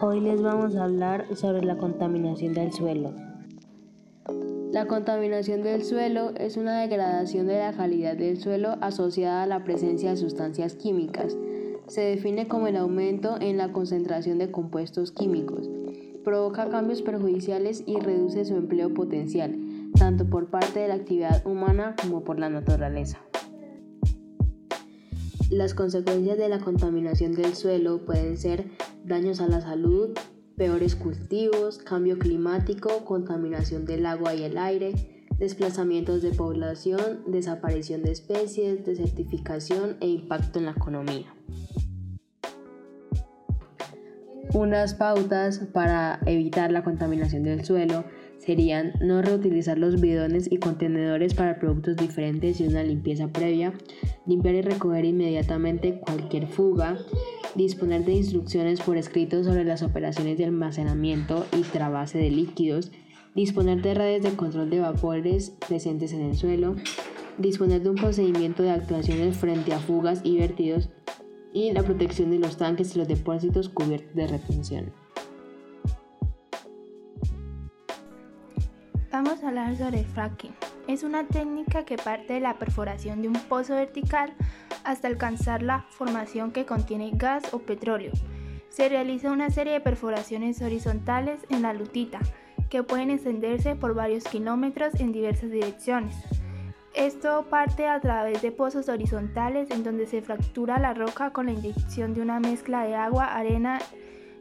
Hoy les vamos a hablar sobre la contaminación del suelo. La contaminación del suelo es una degradación de la calidad del suelo asociada a la presencia de sustancias químicas. Se define como el aumento en la concentración de compuestos químicos. Provoca cambios perjudiciales y reduce su empleo potencial, tanto por parte de la actividad humana como por la naturaleza. Las consecuencias de la contaminación del suelo pueden ser daños a la salud, peores cultivos, cambio climático, contaminación del agua y el aire, desplazamientos de población, desaparición de especies, desertificación e impacto en la economía. Unas pautas para evitar la contaminación del suelo serían no reutilizar los bidones y contenedores para productos diferentes y una limpieza previa, limpiar y recoger inmediatamente cualquier fuga, disponer de instrucciones por escrito sobre las operaciones de almacenamiento y trabase de líquidos, disponer de redes de control de vapores presentes en el suelo, disponer de un procedimiento de actuaciones frente a fugas y vertidos y la protección de los tanques y los depósitos cubiertos de retención. Vamos a hablar sobre fracking. Es una técnica que parte de la perforación de un pozo vertical hasta alcanzar la formación que contiene gas o petróleo. Se realiza una serie de perforaciones horizontales en la lutita, que pueden extenderse por varios kilómetros en diversas direcciones. Esto parte a través de pozos horizontales en donde se fractura la roca con la inyección de una mezcla de agua, arena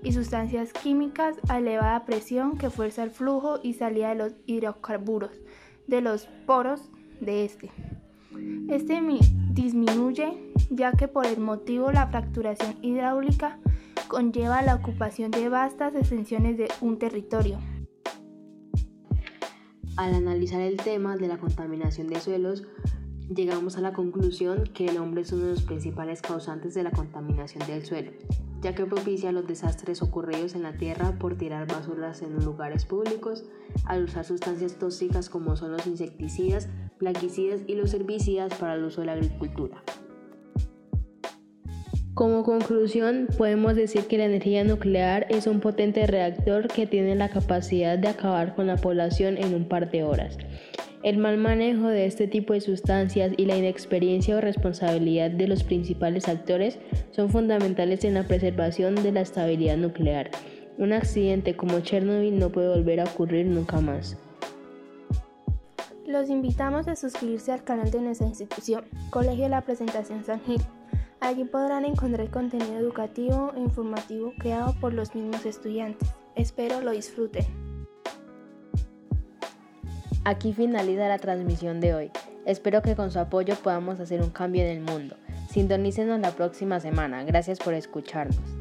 y sustancias químicas a elevada presión que fuerza el flujo y salida de los hidrocarburos de los poros de este. Este disminuye ya que por el motivo la fracturación hidráulica conlleva la ocupación de vastas extensiones de un territorio. Al analizar el tema de la contaminación de suelos, llegamos a la conclusión que el hombre es uno de los principales causantes de la contaminación del suelo, ya que propicia los desastres ocurridos en la tierra por tirar basuras en lugares públicos, al usar sustancias tóxicas como son los insecticidas, plaguicidas y los herbicidas para el uso de la agricultura. Como conclusión, podemos decir que la energía nuclear es un potente reactor que tiene la capacidad de acabar con la población en un par de horas. El mal manejo de este tipo de sustancias y la inexperiencia o responsabilidad de los principales actores son fundamentales en la preservación de la estabilidad nuclear. Un accidente como Chernobyl no puede volver a ocurrir nunca más. Los invitamos a suscribirse al canal de nuestra institución, Colegio de la Presentación San Gil. Allí podrán encontrar contenido educativo e informativo creado por los mismos estudiantes. Espero lo disfruten. Aquí finaliza la transmisión de hoy. Espero que con su apoyo podamos hacer un cambio en el mundo. Sintonícenos la próxima semana. Gracias por escucharnos.